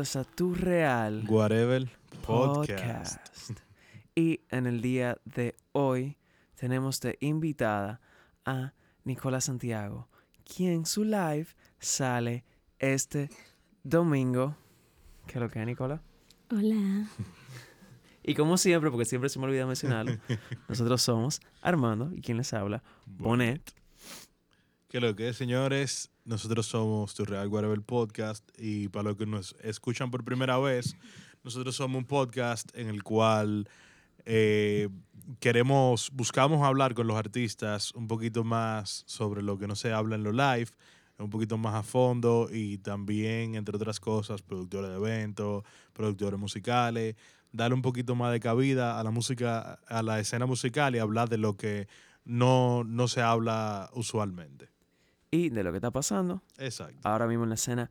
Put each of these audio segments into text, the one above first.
bienvenidos a Tu Real Whatever Podcast. Podcast. Y en el día de hoy tenemos de invitada a Nicola Santiago, quien su live sale este domingo. ¿Qué es lo que es, Nicola? Hola. Y como siempre, porque siempre se me olvida mencionarlo, nosotros somos Armando y quien les habla, Bonet. Que lo que es, señores, nosotros somos Tu Real Whatever Podcast y para los que nos escuchan por primera vez, nosotros somos un podcast en el cual eh, queremos, buscamos hablar con los artistas un poquito más sobre lo que no se habla en lo live, un poquito más a fondo y también, entre otras cosas, productores de eventos, productores musicales, darle un poquito más de cabida a la música, a la escena musical y hablar de lo que no, no se habla usualmente. Y de lo que está pasando Exacto. ahora mismo en la escena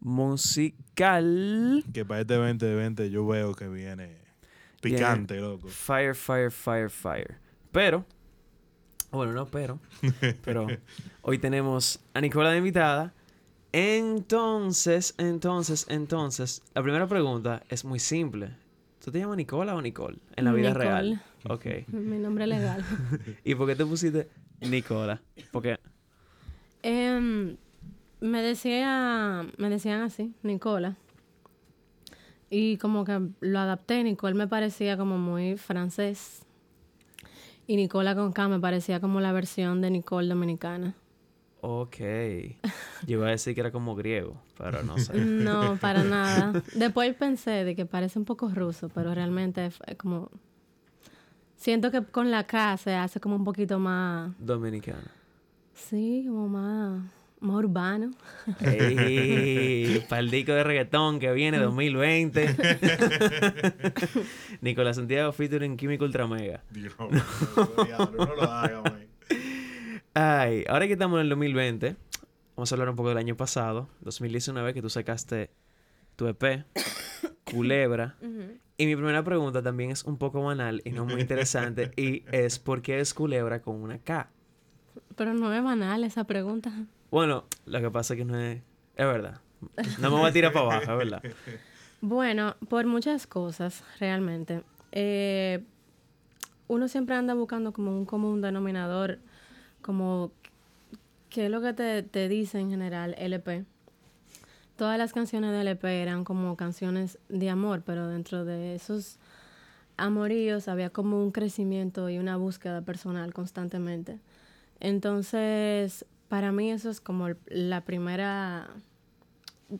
musical. Que para este 2020 yo veo que viene picante, loco. Fire, fire, fire, fire. Pero, bueno, no, pero, pero hoy tenemos a Nicola de invitada. Entonces, entonces, entonces, la primera pregunta es muy simple. ¿Tú te llamas Nicola o Nicole en la vida Nicole. real? Ok. Mi nombre legal. ¿Y por qué te pusiste Nicola? Porque, Em, me decía, me decían así, Nicola. Y como que lo adapté, Nicole me parecía como muy francés. Y Nicola con K me parecía como la versión de Nicole dominicana. ok. Yo iba a decir que era como griego, pero no sé. No, para nada. Después pensé de que parece un poco ruso, pero realmente es es como... Siento que con la K se hace como un poquito más... Dominicana. Sí, como más, más urbano. ¡Ey! Disco de reggaetón que viene 2020. Nicolás Santiago featuring Químico Ultramega. Dios, no, lo haga, man. Ay, ahora que estamos en el 2020, vamos a hablar un poco del año pasado, 2019, que tú sacaste tu EP, Culebra. Y mi primera pregunta también es un poco banal y no muy interesante, y es ¿por qué es Culebra con una K? Pero no es banal esa pregunta. Bueno, lo que pasa es que no es... Es verdad. No me voy a tirar para abajo, es verdad. Bueno, por muchas cosas, realmente. Eh, uno siempre anda buscando como un común denominador, como qué es lo que te, te dice en general LP. Todas las canciones de LP eran como canciones de amor, pero dentro de esos amoríos había como un crecimiento y una búsqueda personal constantemente. Entonces, para mí eso es como la primera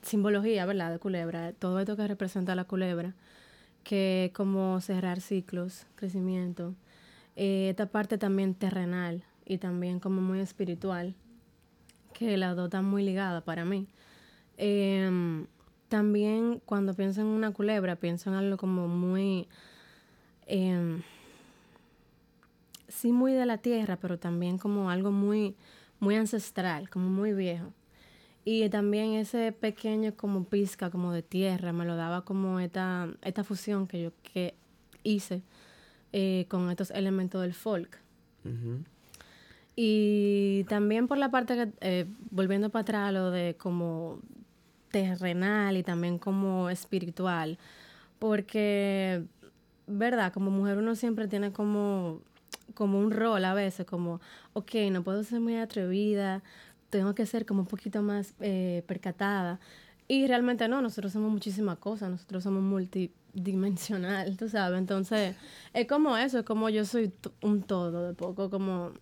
simbología, ¿verdad? De culebra, todo esto que representa la culebra, que como cerrar ciclos, crecimiento. Eh, esta parte también terrenal y también como muy espiritual, que las dos están muy ligadas para mí. Em, también cuando pienso en una culebra, pienso en algo como muy... em, sí muy de la tierra, pero también como algo muy, muy ancestral, como muy viejo. Y también ese pequeño como pizca como de tierra me lo daba como esta, esta fusión que yo que hice eh, con estos elementos del folk. Y también por la parte que, eh, volviendo para atrás, lo de como terrenal y también como espiritual, porque, ¿verdad? Como mujer uno siempre tiene como, como un rol a veces, como, ok, no puedo ser muy atrevida, tengo que ser como un poquito más eh, percatada. Y realmente no, nosotros somos muchísimas cosas, nosotros somos multidimensional, tú sabes. Entonces, es como eso, es como yo soy un todo, de poco como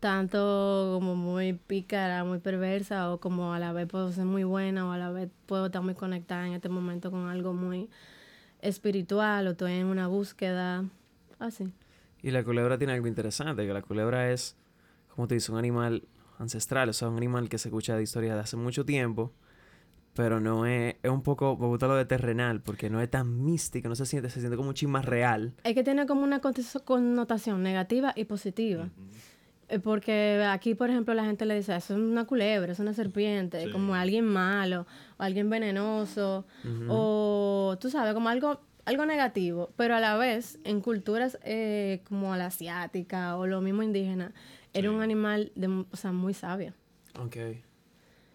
tanto como muy pícara, muy perversa, o como a la vez puedo ser muy buena, o a la vez puedo estar muy conectada en este momento con algo muy espiritual, o estoy en una búsqueda, así. Y la culebra tiene algo interesante, que la culebra es, como te dice, un animal ancestral, o sea, un animal que se escucha de historia de hace mucho tiempo, pero no es, es un poco, me gusta lo de terrenal, porque no es tan místico, no se siente, se siente como un chin más real. Es que tiene como una connotación negativa y positiva. Eh, Porque aquí, por ejemplo, la gente le dice, eso es una culebra, es una serpiente, Sí. como alguien malo, o alguien venenoso, o tú sabes, como algo, algo negativo. Pero a la vez, en culturas eh, como la asiática o lo mismo indígena, era un animal de, o sea, muy sabio. Ok.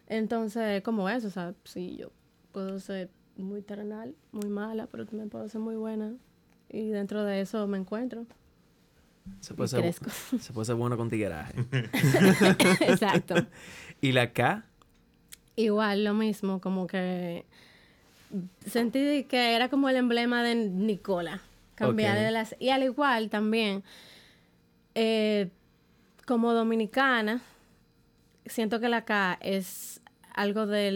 Entonces, como eso, o sea, sí, yo puedo ser muy terrenal, muy mala, pero también puedo ser muy buena. Y dentro de eso me encuentro. Se puede, ser, se puede ser bueno con tigueraje. Exacto. ¿Y la K? Igual, lo mismo, como que sentí que era como el emblema de Nicola. Cambiar Ok. de las... Y al igual también, eh, como dominicana, siento que la K es algo de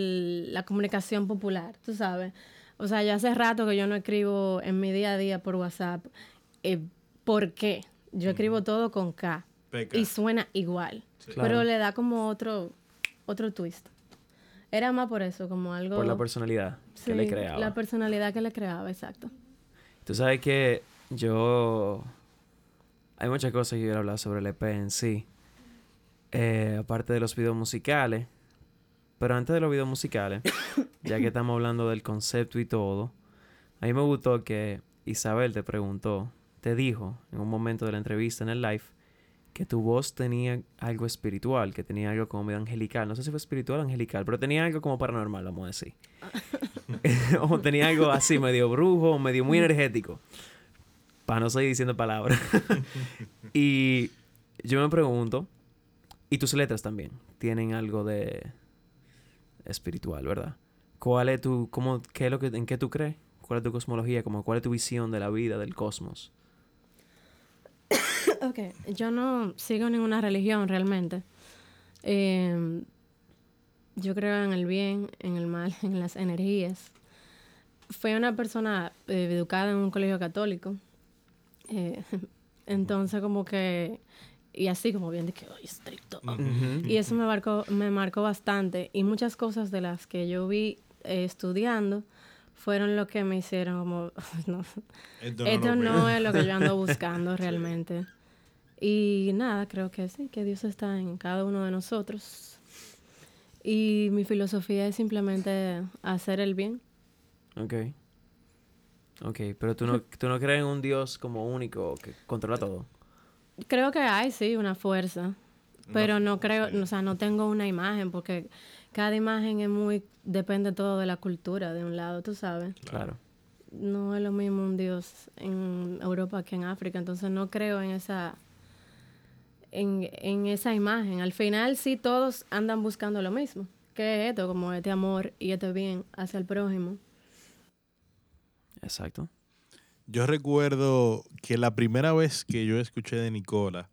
la comunicación popular, tú sabes. O sea, ya hace rato que yo no escribo en mi día a día por WhatsApp. Eh, ¿Por qué? Yo escribo todo con K. Peca. Y suena igual. Claro. Pero le da como otro, otro twist. Era más por eso, como algo... Por la personalidad que le creaba. La personalidad que le creaba, exacto. Tú sabes que yo... Hay muchas cosas que yo quiero hablar sobre el EP en sí. Eh, aparte de los videos musicales. Pero antes de los videos musicales, ya que estamos hablando del concepto y todo, a mí me gustó que Isabel te preguntó, te dijo en un momento de la entrevista en el live, que tu voz tenía algo espiritual, que tenía algo como medio angelical. No sé si fue espiritual o angelical, pero tenía algo como paranormal, vamos a decir. o tenía algo así, medio brujo, medio muy energético. Para no seguir diciendo palabras. y yo me pregunto, y tus letras también tienen algo de espiritual, ¿verdad? ¿Cuál es tu, cómo, qué es lo que, en qué tú crees? ¿Cuál es tu cosmología? Como, ¿Cuál es tu visión de la vida, del cosmos? Ok, yo no sigo ninguna religión realmente. Eh, yo creo en el bien, en el mal, en las energías. Fui una persona eh, educada en un colegio católico. Eh, entonces como que... Y así como bien de que, estricto. Y eso me marcó, me marcó bastante. Y muchas cosas de las que yo vi eh, estudiando fueron lo que me hicieron como, no, Esto no es lo que yo ando buscando realmente. Y nada, creo que sí, que Dios está en cada uno de nosotros. Y mi filosofía es simplemente hacer el bien. Ok. Ok, pero tú no, tú no crees en un Dios como único que controla todo. Creo que hay, sí, una fuerza. Pero no creo, sí. o sea, no tengo una imagen porque cada imagen es muy, depende todo de la cultura de un lado, tú sabes. Claro. No es lo mismo un Dios en Europa que en África, entonces no creo en esa, en, en esa imagen. Al final sí todos andan buscando lo mismo, que es esto, como este amor y este bien hacia el prójimo. Exacto. Yo recuerdo que la primera vez que yo escuché de Nicola,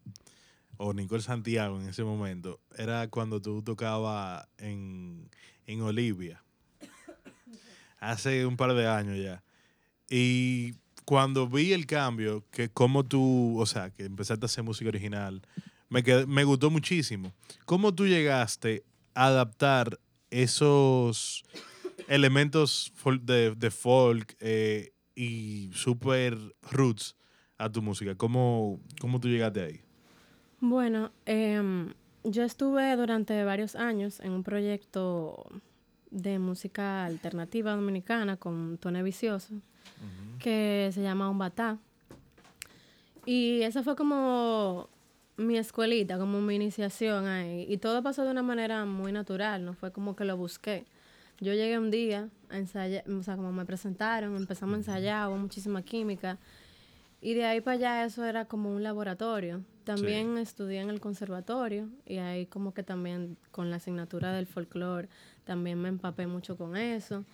o Nicole Santiago en ese momento, era cuando tú tocabas en, en Olivia. Hace un par de años ya. Y cuando vi el cambio, que como tú, o sea, que empezaste a hacer música original, me, quedé- me gustó muchísimo. ¿Cómo tú llegaste a adaptar esos elementos de, de folk eh, y super roots a tu música? ¿Cómo, cómo tú llegaste ahí? Bueno, em, yo estuve durante varios años en un proyecto de música alternativa dominicana con Tone Vicioso, que se llama Umbatá. Y esa fue como mi escuelita, como mi iniciación ahí. Y todo pasó de una manera muy natural, no fue como que lo busqué. Yo llegué un día a ensayar, o sea, como me presentaron, empezamos a ensayar, hubo muchísima química. Y de ahí para allá eso era como un laboratorio. También estudié en el conservatorio y ahí como que también con la asignatura del folclore también me empapé mucho con eso.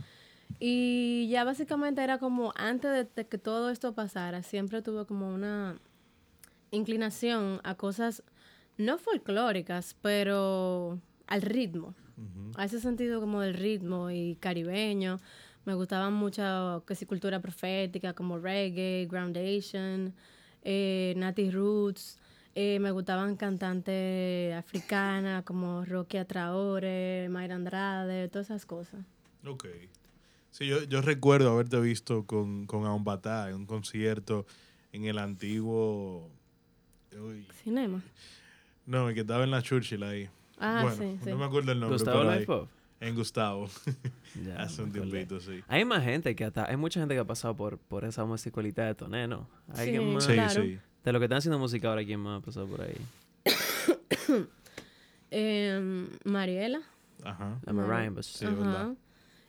Y ya básicamente era como antes de, que todo esto pasara, siempre tuve como una inclinación a cosas no folclóricas, pero al ritmo. A ese sentido como del ritmo y caribeño. Me gustaban mucho que si cultura profética como reggae, groundation, eh, Nati Roots. Eh, me gustaban cantantes africanas como Rocky Traore, Mayra Andrade, todas esas cosas. Ok. Sí, yo, yo recuerdo haberte visto con, con Aumbatá en un concierto en el antiguo... uy, Cinema. no, el que estaba en la Churchill ahí. Ah, bueno, sí, sí. no me acuerdo el nombre. Gustavo pero ahí, Life Pop. En Gustavo. Ya, Hace un tiempito, sí. Hay más gente que hasta... Hay mucha gente que ha pasado por, por esa musicualidad de Toné, ¿no? ¿Alguien Sí. más? Sí, Claro. sí. De lo que están haciendo música ahora, ¿quién más ha pasado por ahí? Em, Mariela. Ajá. La Mariah, Sí, es verdad. Ajá.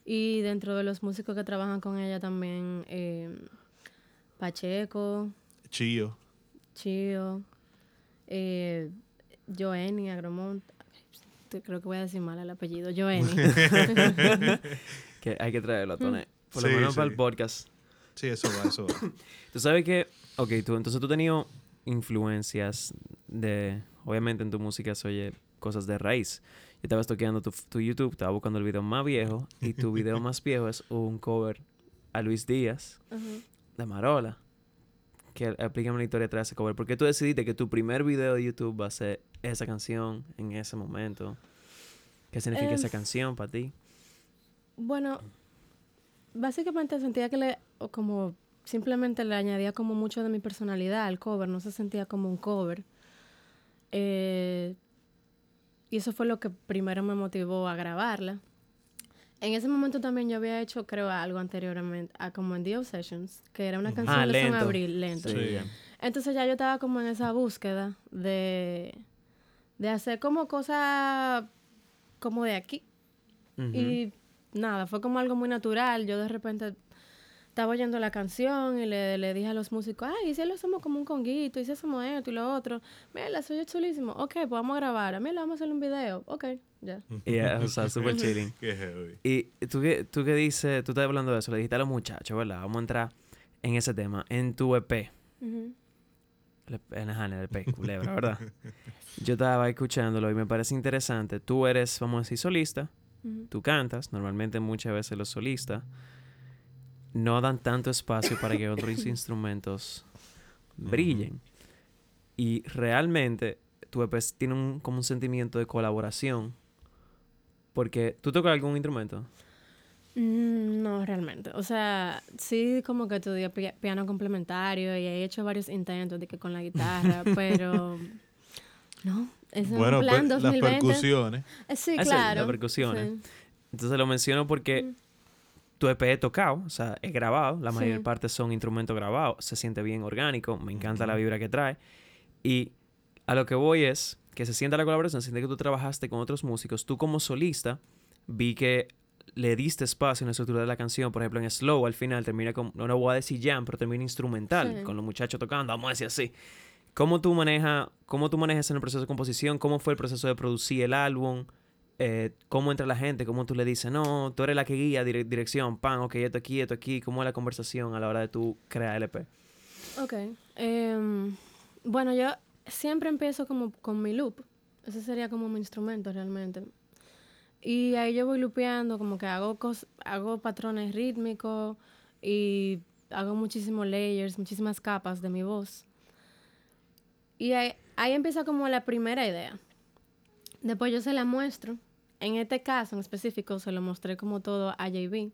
Y dentro de los músicos que trabajan con ella también, eh, Pacheco, Chío. Chío, eh, Joenny Agromont. Creo que voy a decir mal el apellido. Joenny. Que hay que traerlo a Tone. Por lo Sí, menos para sí. el podcast. Sí, eso va, eso va. Tú sabes que, ok, tú, entonces tú has tenido influencias de, obviamente en tu música se oye cosas de raíz. Yo estaba toqueando tu, tu YouTube, estaba buscando el video más viejo y tu video más viejo es un cover a Luis Díaz de Marola. Que explícame la historia detrás de ese cover. ¿Por qué tú decidiste que tu primer video de YouTube va a ser esa canción en ese momento? ¿Qué significa esa canción para ti? Bueno, básicamente sentía que le, como simplemente le añadía como mucho de mi personalidad al cover, no se sentía como un cover. Eh, y eso fue lo que primero me motivó a grabarla. En ese momento también yo había hecho, creo, algo anteriormente, a como en The Obsessions, que era una canción Ah, de. Abril, lento. Sí. Entonces ya yo estaba como en esa búsqueda de, de hacer como cosas como de aquí. Y nada, fue como algo muy natural. Yo de repente estaba oyendo la canción y le, le dije a los músicos, ay, ¿y si lo hacemos como un conguito? ¿Y si hacemos esto y lo otro? Mira, la suya es chulísimo. Ok, pues vamos a grabar. Mira, vamos a hacer un video. Ok, ya. Y, eh, o sea, súper chilling. Qué heavy. Y tú que, tú que dices, tú estás hablando de eso, le dijiste a los muchachos, ¿verdad? Vamos a entrar en ese tema, en tu EP. En ajá, en el EP, culebra, ¿verdad? Yo estaba escuchándolo y me parece interesante. Tú eres, vamos a decir, solista, Ujú. tú cantas, normalmente muchas veces los solistas no dan tanto espacio para que otros instrumentos brillen. Y realmente tu EP tiene un, como un sentimiento de colaboración. Porque tú tocas algún instrumento. Mm, No, realmente. O sea, sí como que estudié pi- piano complementario y he hecho varios intentos de que con la guitarra, pero no, es un Bueno, plan pues, las 2020. percusiones. Eh, Sí, Ah, sí, claro. las percusiones. sí. Entonces lo menciono porque tu EP he tocado, o sea, he grabado, la mayor Sí. parte son instrumentos grabados, se siente bien orgánico, me encanta la vibra que trae. Y a lo que voy es que se sienta la colaboración, se siente que tú trabajaste con otros músicos. Tú como solista, vi que le diste espacio en la estructura de la canción, por ejemplo en Slow, al final termina con, no, no voy a decir jam, pero termina instrumental, Sí. con los muchachos tocando, vamos a decir así. ¿Cómo tú, maneja, ¿Cómo tú manejas en el proceso de composición? ¿Cómo fue el proceso de producir el álbum? Eh, ¿Cómo entra la gente? ¿Cómo tú le dices, no, tú eres la que guía, dire- dirección, pan, ok, esto aquí, esto aquí? ¿Cómo es la conversación a la hora de tú crear el E? Ok. Em, bueno, yo siempre empiezo como con mi loop. Ese sería como mi instrumento realmente. Y ahí yo voy lupeando, como que hago, cos- hago patrones rítmicos y hago muchísimos layers, muchísimas capas de mi voz. Y ahí, ahí empieza como la primera idea. Después yo se la muestro. En este caso en específico se lo mostré como todo a JB.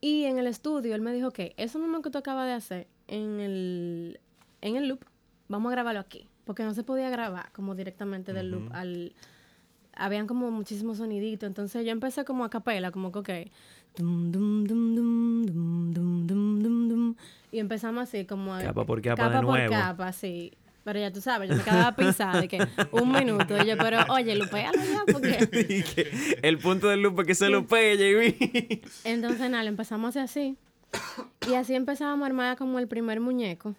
Y en el estudio él me dijo, ok, eso mismo que tú acabas de hacer en el, en el loop, vamos a grabarlo aquí. Porque no se podía grabar como directamente del loop al... Habían como muchísimos soniditos. Entonces yo empecé como a capela, como que, ok. Y empezamos así como... A, capa por capa, capa de por nuevo. capa, sí. Pero ya tú sabes, yo me quedaba pisada de que un minuto. Y yo, pero oye, lupéalo ya, porque... El punto del loop es que se lo pegue, JB. Entonces, nada, lo empezamos a hacer así. Y así empezábamos a armar como el primer muñeco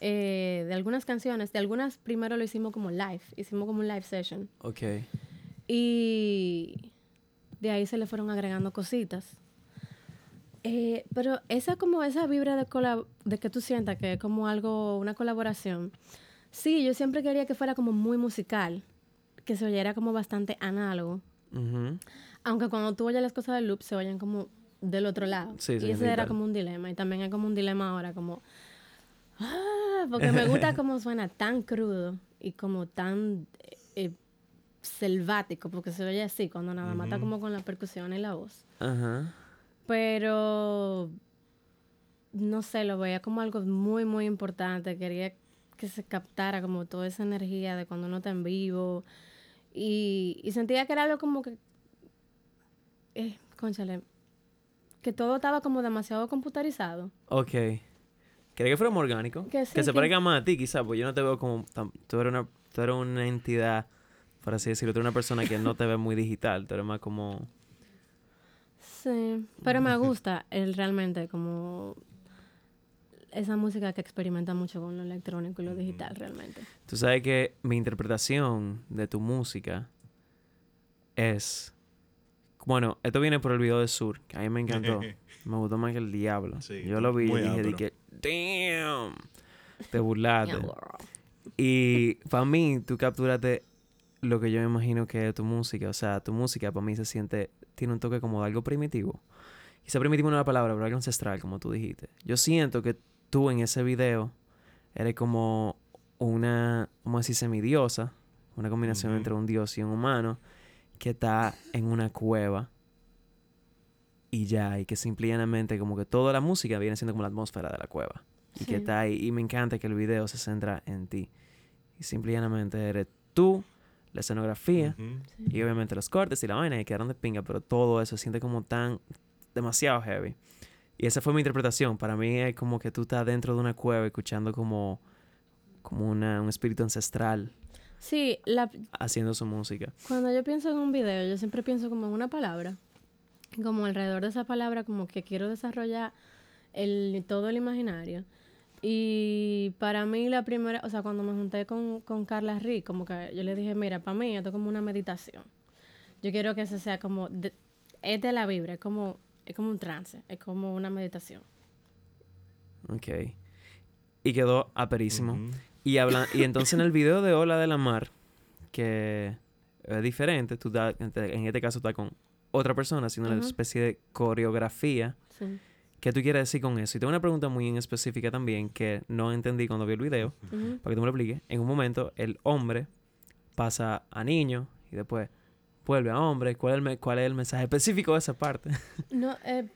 eh, de algunas canciones. De algunas primero lo hicimos como live. Hicimos como un live session. ok. Y de ahí se le fueron agregando cositas. Eh, pero esa como esa vibra de, de que tú sientas que es como algo, una colaboración. Sí, yo siempre quería que fuera como muy musical. Que se oyera como bastante análogo. Aunque cuando tú oyes las cosas del loop se oyen como del otro lado. Sí, sí, y ese era como un dilema. Y también hay como un dilema ahora, como... Ah, porque me gusta cómo suena tan crudo y como tan eh, eh, selvático, porque se oye así cuando nada más está como con la percusión y la voz. Ajá. Pero, no sé, lo veía como algo muy, muy importante. Quería que se captara como toda esa energía de cuando uno está en vivo. Y, y sentía que era algo como que, eh, conchale, que todo estaba como demasiado computarizado. Ok. Quería que fuera más orgánico. Que se que- parezca más a ti, quizás, porque yo no te veo como... tú, eres una, tú eres una entidad por así decirlo. Tú eres una persona que no te ve muy digital, tú eres más como... Sí, pero me gusta el realmente como esa música que experimenta mucho con lo electrónico y lo digital realmente. Tú sabes que mi interpretación de tu música es... Bueno, esto viene por el video de Sur, que a mí me encantó. me gustó más que el diablo. Sí, Yo lo vi y dije, dije, damn, te burlaste. Y para mí, tú capturaste lo que yo me imagino que es tu música. O sea, tu música para mí se siente, tiene un toque como de algo primitivo. Quizá primitivo no es la palabra, pero algo ancestral, como tú dijiste. Yo siento que tú en ese video eres como una, ¿cómo decir, semidiosa. Una combinación entre un dios y un humano que está en una cueva y ya, y que simplemente como que toda la música viene siendo como la atmósfera de la cueva. Y que está ahí. Y me encanta que el video se centra en ti. Y simplemente eres tú, la escenografía, y obviamente los cortes y la vaina y quedaron de pinga, pero todo eso se siente como tan demasiado heavy. Y esa fue mi interpretación. Para mí es como que tú estás dentro de una cueva escuchando como, como una, un espíritu ancestral Sí, la, haciendo su música. cuando yo pienso en un video, yo siempre pienso como en una palabra. Como alrededor de esa palabra, como que quiero desarrollar el, todo el imaginario. Y para mí la primera, o sea, cuando me junté con, con Carla Rick, como que yo le dije, mira, para mí esto es como una meditación. Yo quiero que eso sea como, de- es de la vibra, es como, es como un trance, es como una meditación. Ok. Y quedó aperísimo. Y, habla y entonces en el video de Ola de la Mar, que es diferente, tú estás- en te- en este caso estás con otra persona haciendo una Ujú. especie de coreografía. Sí. ¿Qué tú quieres decir con eso? Y tengo una pregunta muy en específica también que no entendí cuando vi el video, para que tú me lo expliques. En un momento el hombre pasa a niño y después vuelve a hombre. ¿Cuál es el, me- cuál es el mensaje específico de esa parte? No, eh,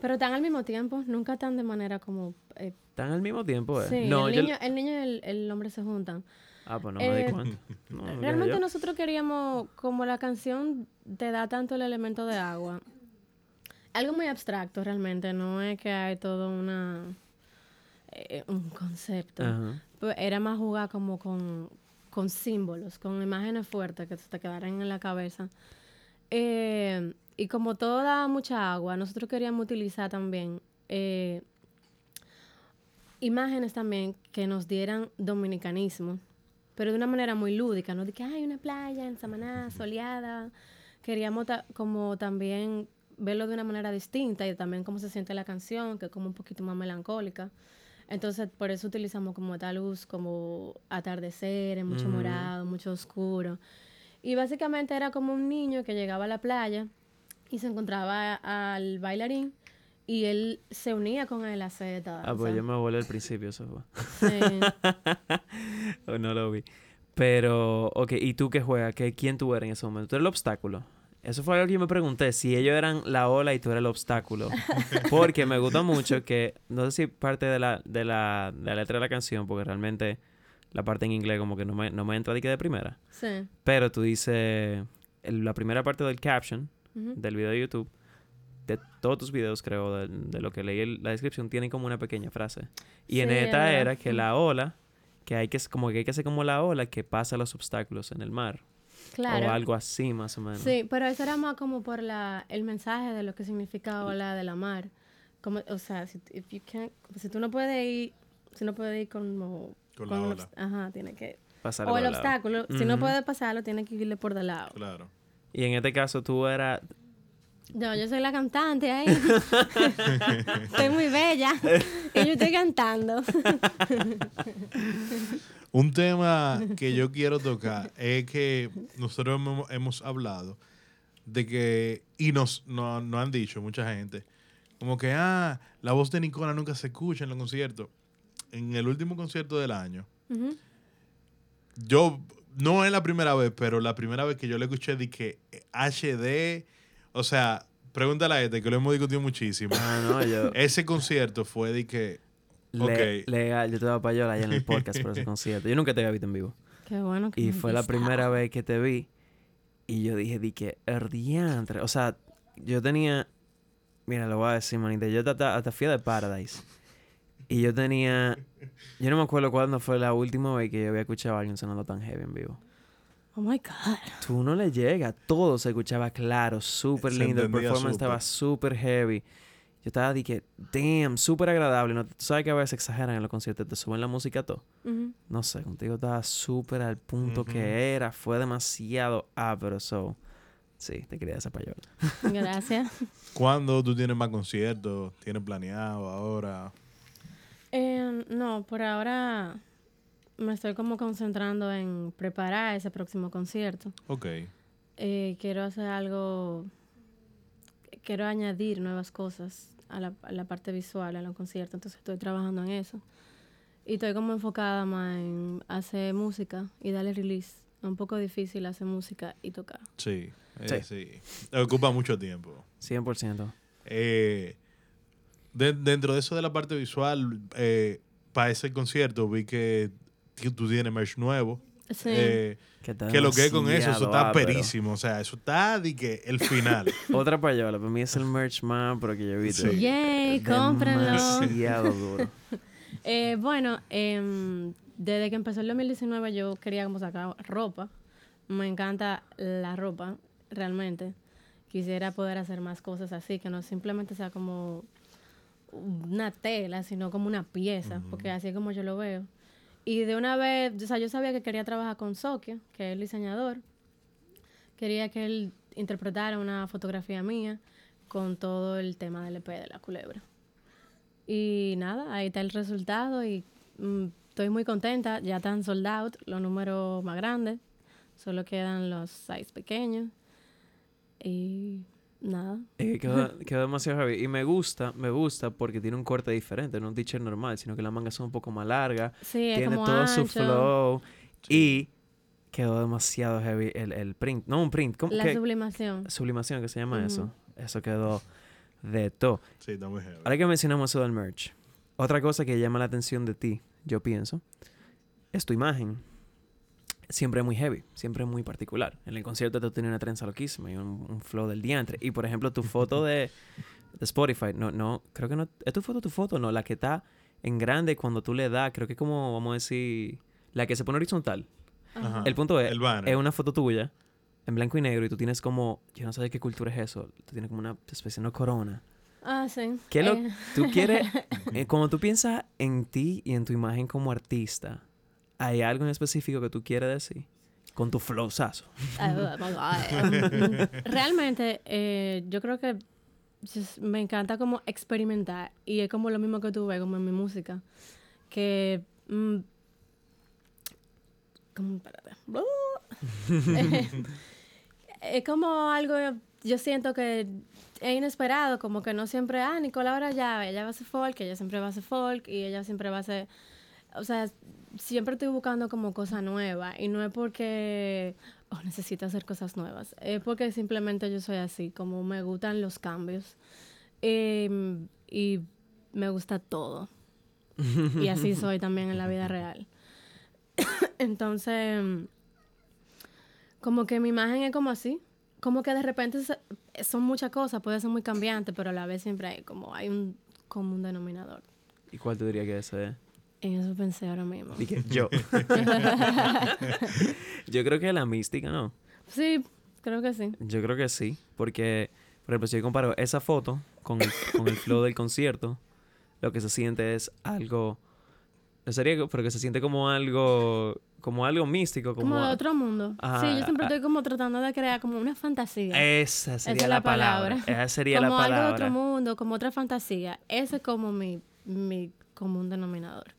pero están al mismo tiempo, nunca están de manera como... eh, ¿Están al mismo tiempo? eh? sí, no, el, niño, el niño y el, el hombre se juntan. Ah, pues no me di Eh, cuenta. No, ¿qué sé Realmente nosotros queríamos, como la canción te da tanto el elemento de agua, algo muy abstracto realmente, no es que hay todo una eh, un concepto. Ajá. Pues era más jugar como con, con símbolos, con imágenes fuertes que se te quedaran en la cabeza. Eh, y como todo da mucha agua, nosotros queríamos utilizar también eh, imágenes también que nos dieran dominicanismo, pero de una manera muy lúdica, ¿no? De que hay una playa en Samaná, soleada. Queríamos ta- como también verlo de una manera distinta y también cómo se siente la canción, que es como un poquito más melancólica. Entonces, por eso utilizamos como esta luz, como atardecer, mucho Ujú. morado, mucho oscuro. Y básicamente era como un niño que llegaba a la playa y se encontraba al bailarín y él se unía con él a hacer esta Ah, pues danza. yo me volé al principio, eso fue. Sí. O no lo vi. Pero, ok, ¿y tú qué juegas? ¿Qué, ¿Quién tú eres en ese momento? ¿Tú eres el obstáculo? Eso fue algo que yo me pregunté, si ellos eran la ola y tú eras el obstáculo. Porque me gusta mucho que, no sé si parte de la, de la, de la letra de la canción, porque realmente la parte en inglés como que no me, no me entra de que de primera. sí. Pero tú dices, el- la primera parte del caption del video de YouTube, de todos tus videos creo, de, de lo que leí en la descripción, tienen como una pequeña frase. Y en Sí, esta era que la ola, que hay que, como que hay que hacer como la ola que pasa los obstáculos en el mar. Claro. O algo así más o menos. Sí, pero eso era más como por la, el mensaje de lo que significa ola de la mar. Como, o sea, si, if you can't- si tú no puedes ir, si no puedes ir como... Con la un ola. obst- Ajá, tiene que... Pasar o el lado. obstáculo, si no puedes pasarlo, tiene que irle por del lado. Claro. Y en este caso tú eras... No, yo soy la cantante ahí. estoy muy bella. y yo estoy cantando. Un tema que yo quiero tocar es que nosotros hemos, hemos hablado de que, y nos, no- nos han dicho mucha gente, como que, ah, la voz de Nicola nunca se escucha en los conciertos. En el último concierto del año, yo, no es la primera vez, pero la primera vez que yo le escuché de que HD, o sea, pregúntale a este, que lo hemos discutido muchísimo. Ah, no, yo... Ese concierto fue de que, le- ok. legal, yo te daba payola allá en el podcast por ese concierto. Yo nunca te había visto en vivo. Qué bueno que Y fue la primera vez que te vi. Y yo dije, di que, herdiantre. O sea, yo tenía. Mira, lo voy a decir, manita. Yo hasta, hasta fui a The Paradise. Y yo tenía. Yo no me acuerdo cuándo fue la última vez que yo había escuchado a alguien sonando tan heavy en vivo. Oh my God. Tú no le llega. Todo se escuchaba claro, súper lindo. El performance súper. estaba súper heavy. Yo estaba de que, damn, súper agradable. ¿no? Tú sabes que a veces exageran en los conciertos, te suben la música a todo. No sé, contigo estaba súper al punto que era. Fue demasiado pero so. Sí, te quería esa payola. Gracias. ¿Cuándo tú tienes más conciertos? ¿Tienes planeado ahora? Eh, no, por ahora me estoy como concentrando en preparar ese próximo concierto. Ok. Eh, quiero hacer algo, quiero añadir nuevas cosas a la, a la parte visual, a los conciertos, entonces estoy trabajando en eso. Y estoy como enfocada más en hacer música y darle release. Es un poco difícil hacer música y tocar. Sí. eh, Sí. sí. Ocupa mucho tiempo. 100%. Eh, de- dentro de eso de la parte visual, eh, para ese concierto vi que, que tú tienes merch nuevo. Sí. Eh, Que, lo que es con eso, eso está ápero. perísimo. O sea, eso está de que el final. Otra payola, para mí es el merch más pero que yo he visto. Sí. Yay, cómprenlo. Demasiado duro. Eh, bueno, em, desde que empezó el 2019 yo quería como sacar ropa. Me encanta la ropa, realmente. Quisiera poder hacer más cosas así, que no simplemente sea como una tela, sino como una pieza, porque así es como yo lo veo. Y de una vez, o sea, yo sabía que quería trabajar con Sokio, que es el diseñador. Quería que él interpretara una fotografía mía con todo el tema del EP de la culebra. Y nada, ahí está el resultado y mm, estoy muy contenta. Ya están sold out los números más grandes. Solo quedan los size pequeños. Y nada. Eh, quedó, quedó demasiado heavy. Y me gusta, me gusta porque tiene un corte diferente, no un t-shirt normal, sino que las mangas son un poco más largas. Sí, es tiene como todo su flow. Y quedó demasiado heavy el, el print. No un print, ¿cómo La sublimación. sublimación que se llama eso. Eso quedó de todo. Sí, está muy heavy. Ahora que mencionamos eso del merch, otra cosa que llama la atención de ti, yo pienso, es tu imagen. Siempre muy heavy, siempre muy particular. En el concierto tú tienes una trenza loquísima y un, un flow del diantre. Y por ejemplo, tu foto de, de Spotify, no, no, creo que no, ¿es tu foto tu foto? No, la que está en grande cuando tú le das, creo que como, vamos a decir, la que se pone horizontal. Ajá. El punto es, El es una foto tuya en blanco y negro y tú tienes como, yo no sé de qué cultura es eso, tú tienes como una especie de corona. Ah, sí. ¿Qué lo, Eh, tú quieres, eh, cuando tú piensas en ti y en tu imagen como artista, ¿hay algo en específico que tú quieres decir? Con tu flowzazo. Realmente, eh, yo creo que me encanta como experimentar y es como lo mismo que tú ves como en mi música. Que... mm, como, es como algo, yo siento que es inesperado, como que no siempre, ah, Nicola ahora ya, ella va a hacer folk, ella siempre va a hacer folk y ella siempre va a hacer, o sea, siempre estoy buscando como cosas nuevas y no es porque oh, necesito hacer cosas nuevas, es porque simplemente yo soy así, como me gustan los cambios Em, y me gusta todo. y así soy también en la vida real. Entonces, como que mi imagen es como así. Como que de repente son muchas cosas, puede ser muy cambiante, pero a la vez siempre hay como hay un común denominador. ¿Y cuál tú dirías que ese es? En eso pensé ahora mismo. Dije, yo. yo creo que la mística, ¿no? Sí, creo que sí. Yo creo que sí. Porque, por ejemplo, si yo comparo esa foto con el, con el flow del concierto, lo que se siente es algo... No sería, pero que se siente como algo... Como algo místico. Como, Como de otro mundo. Ajá, sí, yo siempre estoy como tratando de crear como una fantasía. Esa sería la, la palabra. palabra. Esa sería como la algo de palabra. otro mundo, como otra fantasía. Ese es como mi, mi común denominador.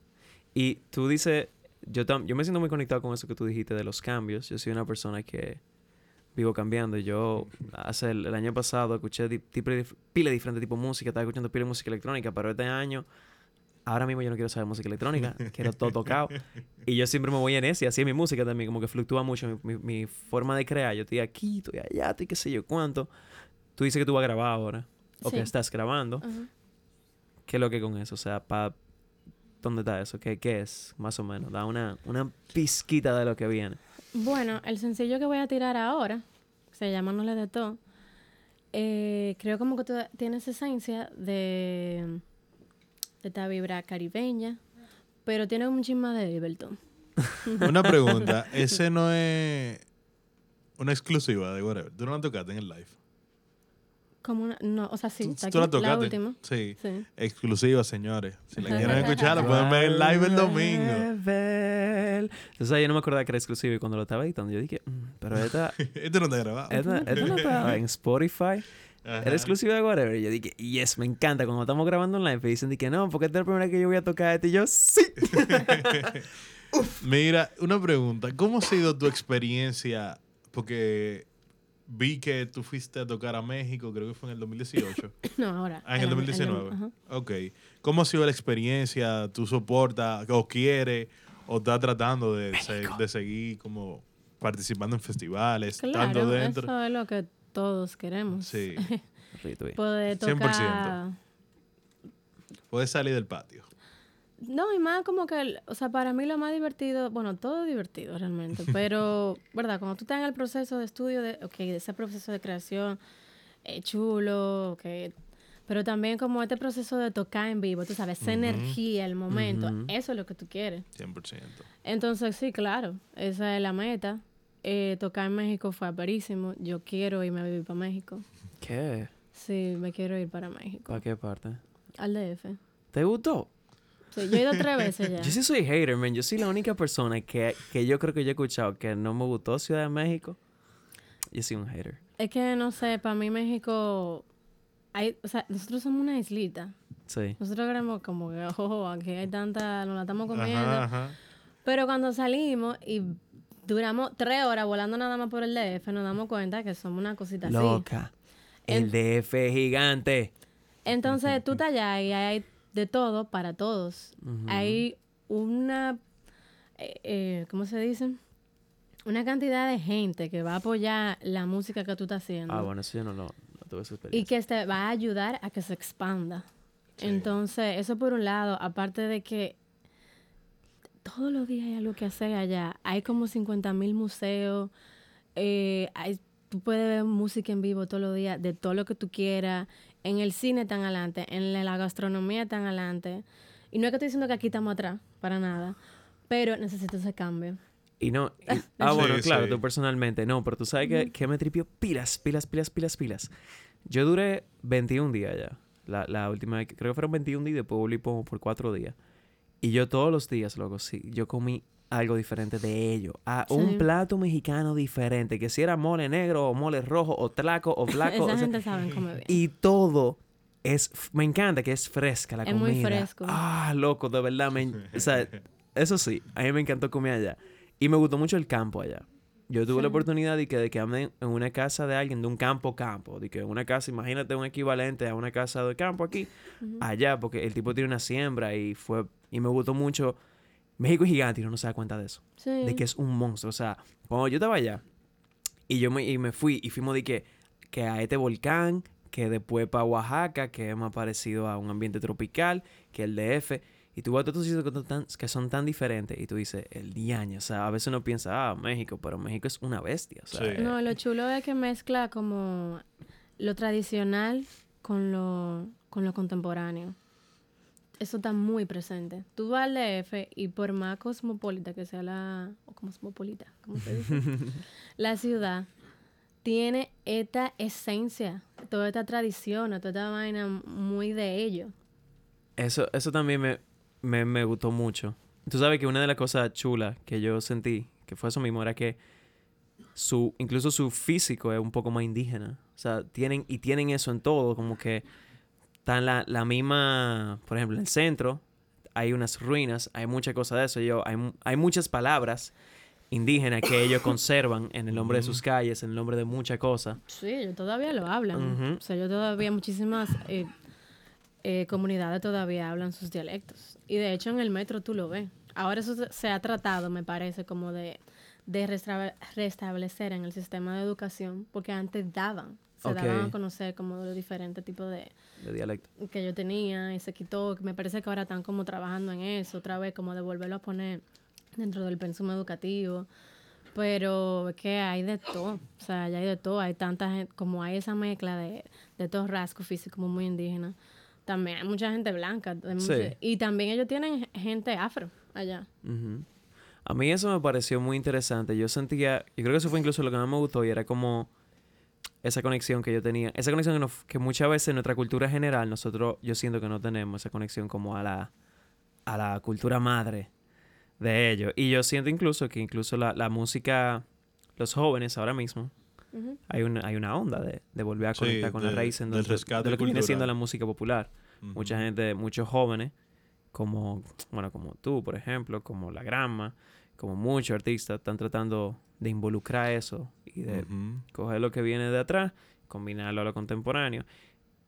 Y tú dices, yo, tam- yo me siento muy conectado con eso que tú dijiste de los cambios. Yo soy una persona que vivo cambiando. Yo hace el, el año pasado escuché di- tipo de dif- pila de diferentes tipos de música, estaba escuchando pila de música electrónica, pero este año, ahora mismo yo no quiero saber música electrónica, quiero todo tocado. Y yo siempre me voy en ese, y así es mi música también, como que fluctúa mucho mi, mi- mi forma de crear. Yo estoy aquí, estoy allá, estoy qué sé yo cuánto. Tú dices que tú vas a grabar ahora, o que estás grabando. Ajá. ¿Qué es lo que con eso? O sea, pa, ¿dónde está eso? ¿Qué, qué es? Más o menos. Da una, una pizquita de lo que viene. Bueno, el sencillo que voy a tirar ahora, se llama No le de todo, eh, creo como que tú- tiene esa esencia de, de esta vibra caribeña, pero tiene un chisme de Ableton. Una pregunta. Ese no es una exclusiva de whatever. Tú no la tocaste en el live. Como una, no, o sea, sí, Tú, está tú la aquí, la tocaste. última. Sí. Sí. Exclusiva, señores. Si la quieren escuchar, la pueden ver en live el domingo. Entonces yo no me acordaba que era exclusivo y cuando lo estaba editando yo dije, "Mm, pero esta, Esto no está grabado. esta, esta no estaba en Spotify. Ajá. Era exclusiva de whatever. Y yo dije, yes, me encanta. Cuando estamos grabando online, me dicen que no, porque esta es la primera vez que yo voy a tocar esto. Y yo, sí. Mira, una pregunta. ¿Cómo ha sido tu experiencia? Porque vi que tú fuiste a tocar a México, creo que fue en el 2018. No, ahora. Ah, en el Era- 2019. ajá. Ok. ¿Cómo ha sido la experiencia? ¿Tú soportas o quieres o estás tratando de, se- de seguir como participando en festivales, estando Claro, dentro? eso es lo que todos queremos. Sí. Poder 100%. tocar... Puedes salir del patio. No, y más como que, o sea, para mí lo más divertido, bueno, todo divertido realmente, pero, ¿verdad? Cuando tú estás en el proceso de estudio, de, ok, de ese proceso de creación, eh, chulo, ok, pero también como este proceso de tocar en vivo, tú sabes, esa energía, el momento, eso es lo que tú quieres. 100%. Entonces, sí, claro, esa es la meta. Eh, tocar en México fue aperísimo. Yo quiero irme a vivir para México. ¿Qué? Sí, me quiero ir para México. ¿Para qué parte? Al DF. ¿Te gustó? Sí, yo he ido tres veces ya. Yo sí soy hater, man. Yo soy la única persona que, que yo creo que yo he escuchado que no me gustó Ciudad de México. Yo soy un hater. Es que no sé, para mí México, hay, o sea, nosotros somos una islita. Sí. Nosotros queremos como que, oh, aquí hay tanta, nos la estamos comiendo. Ajá, ajá. Pero cuando salimos y duramos tres horas volando nada más por el DF, nos damos cuenta que somos una cosita así. Loca. El DF es gigante. Entonces tú estás allá y hay de todo para todos. Hay una, eh, eh, ¿cómo se dice? Una cantidad de gente que va a apoyar la música que tú estás haciendo. Ah, bueno, eso yo no, lo, no tuve esa y experiencia. que te va a ayudar a que se expanda. Entonces, eso por un lado, aparte de que todos los días hay algo que hacer allá. Hay como 50 mil museos, eh, hay, tú puedes ver música en vivo todos los días, de todo lo que tú quieras. En el cine tan adelante, en la, gastronomía tan adelante. Y no es que estoy diciendo que aquí estamos atrás, para nada, pero necesito ese cambio. Y no. y- ah, bueno, Sí, claro, sí. tú personalmente. No, pero tú sabes que, que me tripió pilas, pilas, pilas, pilas, pilas. Yo duré 21 días ya. La, la última vez, creo que fueron 21 días y después volví por, por 4 días. Y yo todos los días, loco, sí, yo comí algo diferente de ello. A Sí. un plato mexicano diferente, que si era mole negro o mole rojo o tlaco o flaco. o sea, comer bien. y todo es... Me encanta que es fresca la Es comida. muy fresco. Ah, loco, de verdad. Me, en- o sea, eso sí, a mí me encantó comer allá. Y me gustó mucho el campo allá. Yo tuve la oportunidad de que de quedarme en una casa de alguien, de un campo campo. De que una casa, imagínate un equivalente a una casa de campo aquí, allá, porque el tipo tiene una siembra y fue... Y me gustó mucho. México es gigante y uno no se da cuenta de eso Sí. de que es un monstruo. O sea, cuando yo estaba allá y yo me, y me fui y fuimos de que, que a este volcán, que después para Oaxaca, que es más parecido a un ambiente tropical, que el DF. Y tú vas a todos estos sitios que, son tan- que son tan diferentes y tú dices, el diaño. O sea, a veces uno piensa, ah, México, pero México es una bestia. O sea, Sí. No, lo chulo es que mezcla como lo tradicional con lo, con lo contemporáneo. Eso está muy presente. Tú vas al DF y por más cosmopolita que sea la... o cosmopolita, ¿cómo se dice? la ciudad tiene esta esencia, toda esta tradición, toda esta vaina muy de ello. Eso, eso también me, me, me gustó mucho. Tú sabes que una de las cosas chulas que yo sentí, que fue eso mismo, era que su, incluso su físico es un poco más indígena. O sea, tienen, y tienen eso en todo, como que están la, la misma, por ejemplo, en el centro, hay unas ruinas, hay muchas cosas de eso. Yo, hay, hay muchas palabras indígenas que ellos conservan en el nombre de sus calles, en el nombre de muchas cosas. Sí, ellos todavía lo hablan. O sea, yo todavía, muchísimas eh, eh, comunidades todavía hablan sus dialectos. Y de hecho en el metro tú lo ves. Ahora eso se- ha tratado, me parece, como de, de restablecer en el sistema de educación, porque antes daban, se daban a conocer como los diferentes tipos de De dialecto. que yo tenía y se quitó. Me parece que ahora están como trabajando en eso, otra vez, como de volverlo a poner dentro del pensum educativo. Pero es que hay de todo, o sea, ya hay de todo, hay tanta gente, como hay esa mezcla de, de estos rasgos físicos como muy indígenas. También hay mucha gente blanca. hay mucha- Sí. y también ellos tienen gente afro allá. Ujú. A mí eso me pareció muy interesante. Yo sentía, yo creo que eso fue incluso lo que más me gustó y era como esa conexión que yo tenía. Esa conexión que, no- que muchas veces en nuestra cultura general nosotros, yo siento que no tenemos esa conexión como a la, a la cultura madre de ellos. Y yo siento incluso que incluso la, la música, los jóvenes ahora mismo, hay una, hay una onda de, de volver a Sí, conectar con la de- raíz del entonces, rescate de lo que viene siendo la música popular. Mucha gente, muchos jóvenes, como, bueno, como tú, por ejemplo, como la Grama, como muchos artistas, están tratando de involucrar eso y de coger lo que viene de atrás, combinarlo a lo contemporáneo.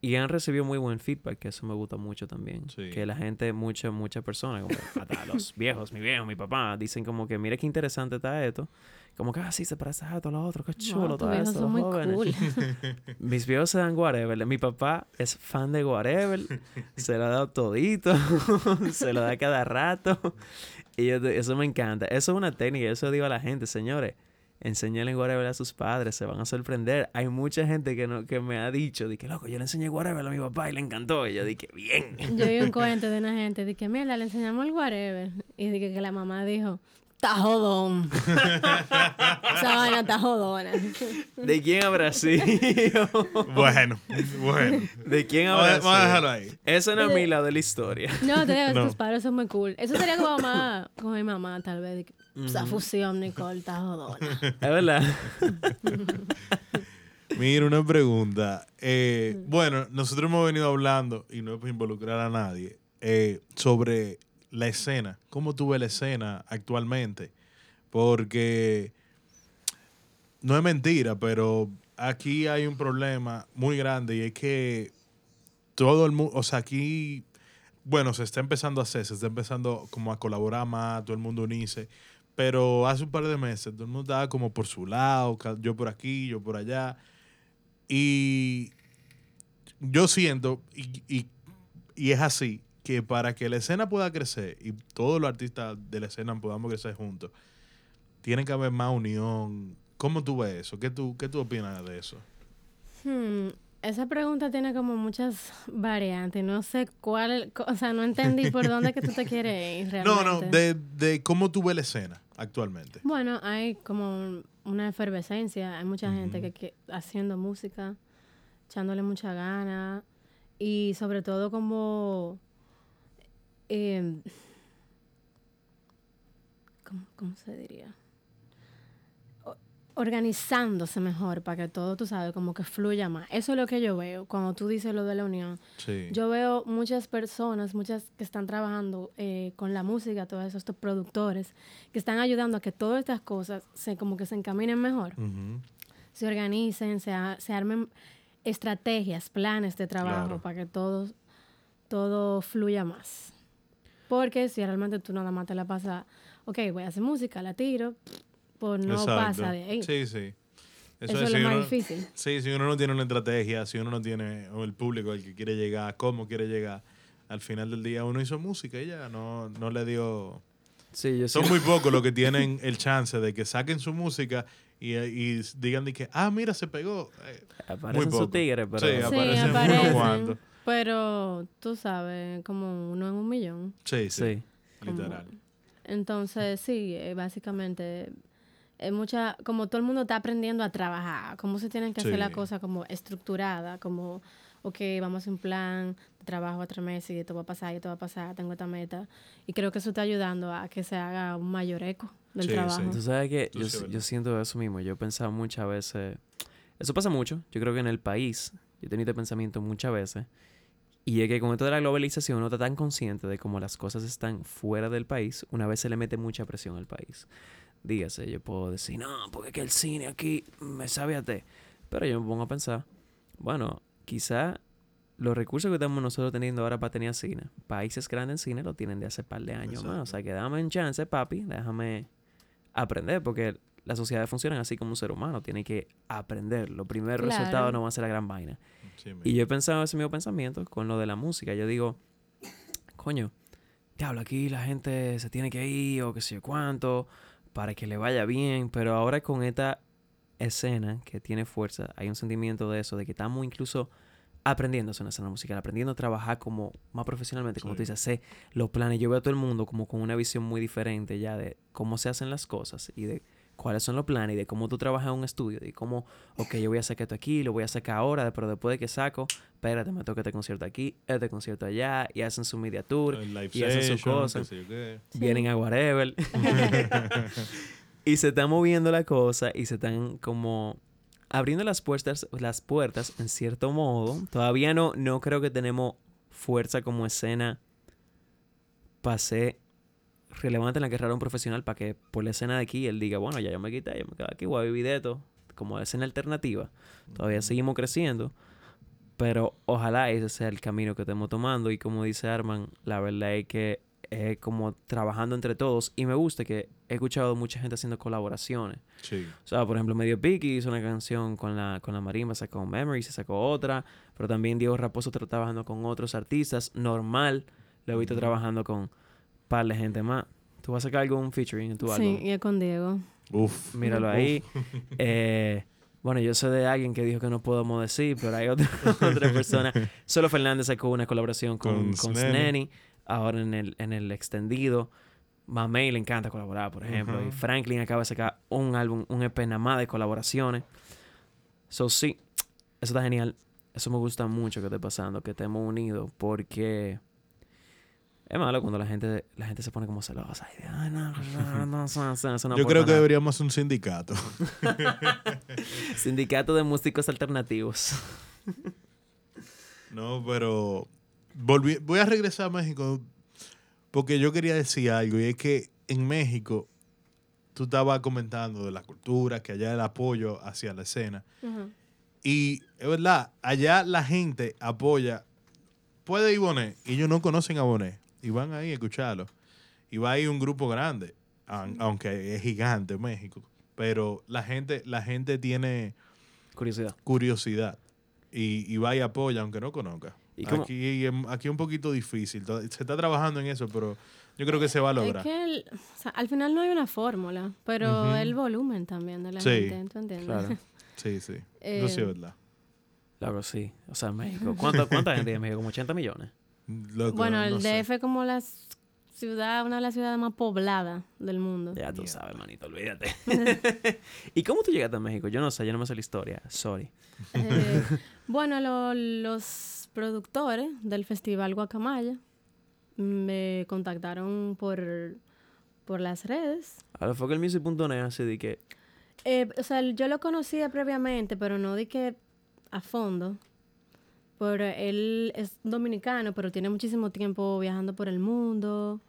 Y han recibido muy buen feedback, que eso me gusta mucho también. Sí. Que la gente, muchas, muchas personas, como hasta los viejos, mi viejo, mi papá, dicen como que, mira qué interesante está esto. Como que, ah, sí, se parece a esto, lo otro, qué chulo, No, todo esto, son muy cool. Mis viejos se dan whatever. Mi papá es fan de whatever. se lo ha dado todito. se lo da cada rato. Y yo eso me encanta. Eso es una técnica. Eso digo a la gente, señores. Enséñale whatever a sus padres. Se van a sorprender. Hay mucha gente que, no, que me ha dicho, de que loco, yo le enseñé whatever a mi papá y le encantó. Y yo dije, bien. Yo vi un cuento de una gente, de que, mira, le enseñamos el whatever. Y dije que la mamá dijo, está jodón. Esa vaina está jodona. ¿De quién habrá sido? Bueno, bueno. ¿De quién habrá a, vamos a dejarlo sido? ahí. Eso no es mi lado de la historia. No, te digo, No. tus padres son muy cool. Eso sería como mamá, con mi mamá, tal vez. que, Esa fusión, Nicole, está jodona. Es verdad. Mira, una pregunta. Eh, bueno, nosotros hemos venido hablando, y no es para involucrar a nadie, eh, sobre la escena. ¿Cómo tú ves la escena actualmente? Porque no es mentira, pero aquí hay un problema muy grande y es que todo el mundo, o sea, aquí, bueno, se está empezando a hacer, se está empezando como a colaborar más, todo el mundo unirse, pero hace un par de meses todo el mundo estaba como por su lado, yo por aquí, yo por allá, y yo siento, y- y es así, que para que la escena pueda crecer y todos los artistas de la escena podamos crecer juntos, tiene que haber más unión. ¿Cómo tú ves eso? ¿Qué tú, qué tú opinas de eso? Hmm, esa pregunta tiene como muchas variantes. No sé cuál, o sea, no entendí por dónde que tú te quieres ir realmente. No, no, de, de cómo tú ves la escena actualmente. Bueno, hay como una efervescencia. Hay mucha gente que haciendo música, echándole mucha gana y sobre todo como eh, ¿cómo, cómo se diría? Organizándose mejor para que todo, tú sabes, como que fluya más. Eso es lo que yo veo cuando tú dices lo de la unión. Sí. Yo veo muchas personas, muchas que están trabajando eh, con la música, todos estos productores, que están ayudando a que todas estas cosas se como que se encaminen mejor, se organicen, se, a- se armen estrategias, planes de trabajo Claro. para que todo, todo fluya más. Porque si realmente tú nada más te la pasas, ok, voy a hacer música, la tiro, pues no Exacto. pasa de ahí. Sí, sí. Eso, es lo si más uno- difícil. Sí, si uno no tiene una estrategia, si uno no tiene o el público al que quiere llegar, cómo quiere llegar, al final del día uno hizo música y ya no, no le dio... Sí, yo Son sí. muy pocos los que tienen el chance de que saquen su música y, y digan de que, ah, mira, se pegó. Eh, Aparecen poco. sus tigres, pero... Sí, Sí, aparecen unos aparecen. Pero tú sabes, como uno en un millón. Sí, sí, Sí. literal. Entonces, sí, eh, básicamente, es mucha, como todo el mundo está aprendiendo a trabajar, cómo se tienen que hacer Sí. la cosa como estructurada, como, ok, vamos a hacer un plan de trabajo a tres meses y esto va a pasar y esto va a pasar, tengo esta meta. Y creo que eso está ayudando a que se haga un mayor eco del Sí, sí. trabajo. Tú sabes que yo, sí, yo siento eso mismo. Yo he pensado muchas veces. Eso pasa mucho. Yo creo que en el país, yo he tenido este pensamiento muchas veces. Y es que con esto de la globalización uno está tan consciente de cómo las cosas están fuera del país, una vez se le mete mucha presión al país. Dígase, yo puedo decir, no, porque es que el cine aquí me sabe a té. Pero yo me pongo a pensar, bueno, quizá los recursos que estamos nosotros teniendo ahora para tener cine, países grandes en cine lo tienen de hace par de años más. O sea, que dame un chance, papi, déjame aprender, porque las sociedades funcionan así como un ser humano, tiene que aprender. Los primeros Claro. resultados no van a ser la gran vaina. Sí, Y yo he pensado ese mismo pensamiento con lo de la música. Yo digo, coño, diablo, aquí la gente se tiene que ir o qué sé yo cuánto para que le vaya bien, pero ahora con esta escena que tiene fuerza, hay un sentimiento de eso, de que estamos incluso aprendiendo a hacer una escena musical, aprendiendo a trabajar como más profesionalmente, como tú dices, sé los planes. Yo veo a todo el mundo como con una visión muy diferente ya de cómo se hacen las cosas y de cuáles son los planes y de cómo tú trabajas en un estudio y cómo, ok, yo voy a sacar esto aquí, lo voy a sacar ahora, pero después de que saco, espérate, me toca este concierto aquí, este concierto allá, y hacen su media tour, y hacen sus cosas, vienen a whatever, y se está moviendo la cosa y se están como abriendo las puertas, las puertas en cierto modo. Todavía no, no creo que tenemos fuerza como escena pase relevante en la carrera de un profesional para que por la escena de aquí él diga, bueno, ya yo me quité, yo me quedo aquí, voy a vivir de esto, como escena alternativa. Todavía seguimos creciendo, pero ojalá ese sea el camino que estemos tomando y como dice Arman, la verdad es que es como trabajando entre todos y me gusta que he escuchado mucha gente haciendo colaboraciones. Sí. O sea, por ejemplo, Medio Piqui hizo una canción con la, con la marimba, sacó Memory, se sacó otra, pero también Diego Raposo está trabajando con otros artistas, normal, lo he visto trabajando con par de gente más. ¿Tú vas a sacar algún featuring en tu álbum? Sí, y es con Diego. Uf. Míralo ahí. Eh, bueno, yo sé de alguien que dijo que no podemos decir, pero hay otra, otra persona. Solo Fernández sacó una colaboración con, Con con Sneni. Ahora en el, en el extendido. Mamey le encanta colaborar, por ejemplo. Y. Franklin acaba de sacar un álbum, un EP nada más de colaboraciones. So, sí, eso está genial. Eso me gusta mucho que esté pasando, que estemos unidos, porque es malo cuando la gente, la gente se pone como celosa. Y de, "Ay, no, no, no, no, eso- eso- eso no Yo creo que nada". deberíamos hacer un sindicato. Sindicato de Músicos Alternativos. No, pero volví- voy a regresar a México porque yo quería decir algo y es que en México tú estabas comentando de la cultura, que allá el apoyo hacia la escena. Y es verdad, allá la gente apoya. Puede ir Bonet y ellos no conocen a Bonet y van ahí a escucharlo. Y va ahí un grupo grande, aun- aunque es gigante México. Pero la gente, la gente tiene Curiosidad. curiosidad y, y va y apoya aunque no conozca. ¿Y cómo- Aquí, aquí es un poquito difícil. to- Se está trabajando en eso, pero yo creo que se va a lograr. Es que el- o sea, al final no hay una fórmula, pero Ujú. el volumen también de la Sí. gente, ¿tú entiendes? Claro. Sí, sí. Eh, Eso sí es verdad. Claro, sí. O sea, México. ¿Cuánta, cuánta gente hay en México? ¿Como 80 millones? Loco, Bueno, el no sé. DF es como la ciudad, una de las ciudades más pobladas del mundo. Ya tú sabes, manito, olvídate. ¿Y cómo tú llegaste a México? Yo no sé, yo no me sé la historia. Sorry. Eh, bueno, lo- los productores del Festival Guacamaya me contactaron por, por las redes. Ahora fue que el music.net así de que... Eh, o sea, yo lo conocía previamente, pero no di que a fondo. Por, él es dominicano, pero tiene muchísimo tiempo viajando por el mundo.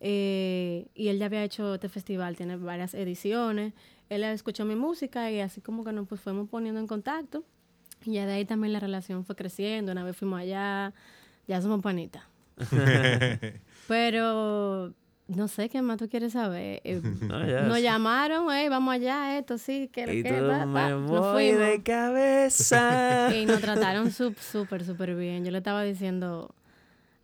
eh, y él ya había hecho este festival, tiene varias ediciones. Él escuchó mi música y así como que nos pues, fuimos poniendo en contacto. Y ya de ahí también la relación fue creciendo. Una vez fuimos allá, ya somos panitas. Pero no sé qué más tú quieres saber. Eh, No, nos llamaron, "Ey, vamos allá, esto sí, que lo que va, me va". Nos voy fuimos. de cabeza. Y nos trataron súper, súper bien. Yo le estaba diciendo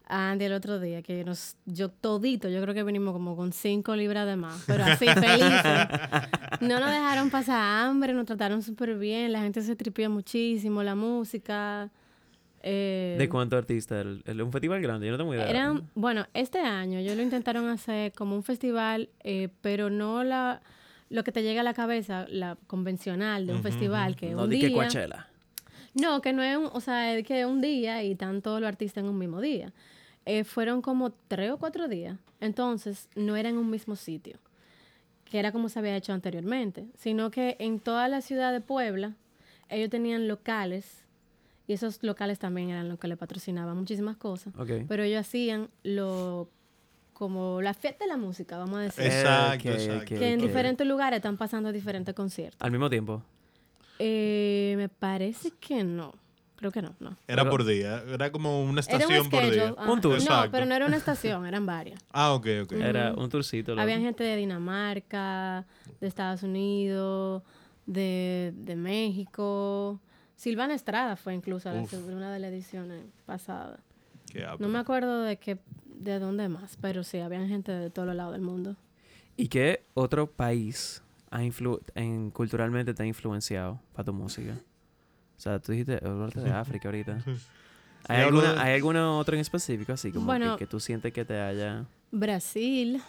a Andy el otro día que nos, yo todito, yo creo que vinimos como con cinco libras de más, pero así, felices. No nos dejaron pasar hambre, nos trataron súper bien, la gente se tripió muchísimo, la música. Eh, ¿De cuántos artistas? El, el- un festival grande, yo no tengo idea. eran, bueno, este año yo lo intentaron hacer como un festival, eh, pero no la lo que te llega a la cabeza, la convencional de un festival, que no un di día... que Coachella. No, que no es un, o sea, es que un día y están todos los artistas en un mismo día. Eh, fueron como tres o cuatro días. Entonces, no era en un mismo sitio, que era como se había hecho anteriormente, sino que en toda la ciudad de Puebla, ellos tenían locales, y esos locales también eran los que le patrocinaban muchísimas cosas, pero ellos hacían lo como la fiesta de la música, vamos a decir. Exacto, exacto. que en diferentes lugares están pasando diferentes conciertos. Al mismo tiempo. Eh, me parece que no. Creo que no, no. Era Pero- por día, era como una Era un estación por día. Un tour. No, Exacto. pero no era una estación, eran varias. Ah, ok, ok. Era un tourcito. loco. Había gente de Dinamarca, de Estados Unidos, de, de México. Silvana Estrada fue incluso la- Uf. Qué No ápero. me acuerdo de qué, de dónde más, pero sí, había gente de todos los lados del mundo. ¿Y qué otro país ha influ en, culturalmente te ha influenciado para tu música? O sea, tú dijiste el norte de África ahorita. ¿Hay, alguna, de- ¿Hay alguno otro en específico así como Bueno. que, que tú sientes que te haya... Brasil,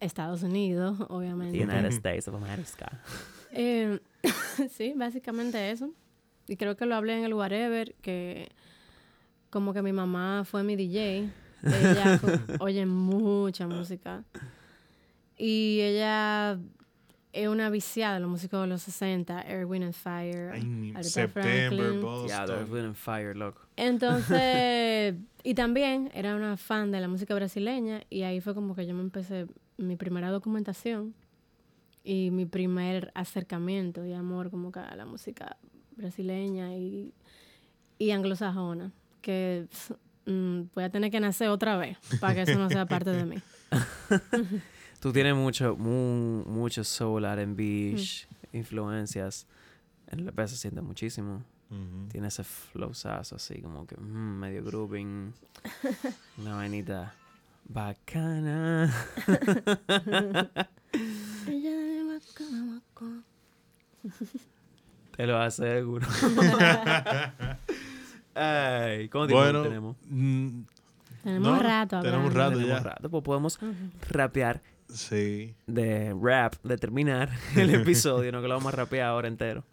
Estados Unidos, obviamente. United States of America. Eh, sí, básicamente eso. Y creo que lo hablé en el Whatever, que como que mi mamá fue mi DJ. Ella oye mucha música. Y ella es una viciada de la música de los 60, Air, Wind and Fire, Ay, September. Yeah, they're feeling fire, loco. Entonces, y también era una fan de la música brasileña y ahí fue como que yo me empecé mi primera documentación y mi primer acercamiento y amor como que a la música brasileña y, y anglosajona, que mm, voy a tener que nacer otra vez para que eso no sea parte de mí. Tú tienes mucho, mu- mucho soul, R&B, influencias. En el EP se siente muchísimo. Ujú. Tiene ese flowzazo así como que mm, medio grooving. Una vainita bacana. Te lo aseguro. Ay, ¿cómo tiempo Bueno, tenemos? mm, Tenemos No, rato tenemos hablando. rato Tenemos ya. rato, pues podemos rapear sí, de rap, de terminar el episodio, no que lo vamos a rapear ahora entero.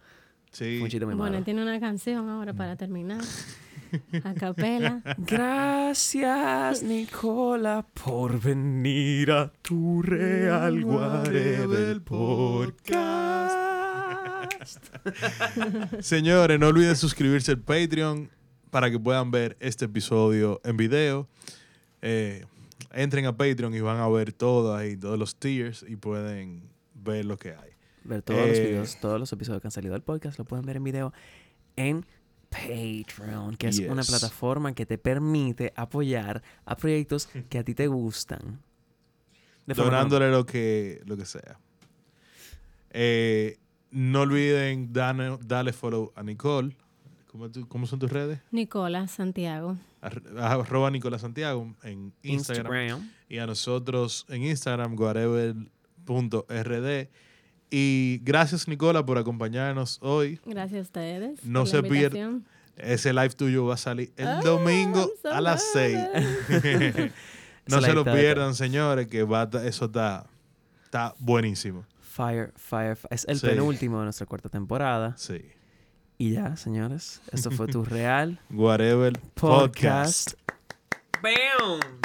sí. Un muy Bueno, malo. tiene una canción ahora para terminar. A capela. Gracias, Nicola, por venir a tu Real Whatever Podcast. Señores, no olviden suscribirse al Patreon para que puedan ver este episodio en video. Eh, entren a Patreon y van a ver todo ahí, todos los tiers y pueden ver lo que hay. Ver todos los Eh. videos, todos los episodios que han salido del podcast, lo pueden ver en video en Patreon, que es una plataforma que te permite apoyar a proyectos que a ti te gustan. De forma Donándole lo que, lo que sea. Eh, no olviden darle, darle follow a Nicole. ¿Cómo, tú- cómo son tus redes? Nicola Santiago. Ar- Arroba Nicolás Santiago en Instagram. Instagram. y a nosotros en Instagram, whatever.rd. Y gracias, Nicola, por acompañarnos hoy. Gracias a ustedes. No se la pier- invitación. Ese live tuyo va a salir el Ah, domingo so a las 6. nervous. no se lo pierdan, señores, que va a ta- eso está, está buenísimo. Fire, Fire, Fire. Es el Sí. penúltimo de nuestra cuarta temporada. Sí. Y ya, señores, esto fue tu Real Whatever Podcast. Podcast. ¡Bam!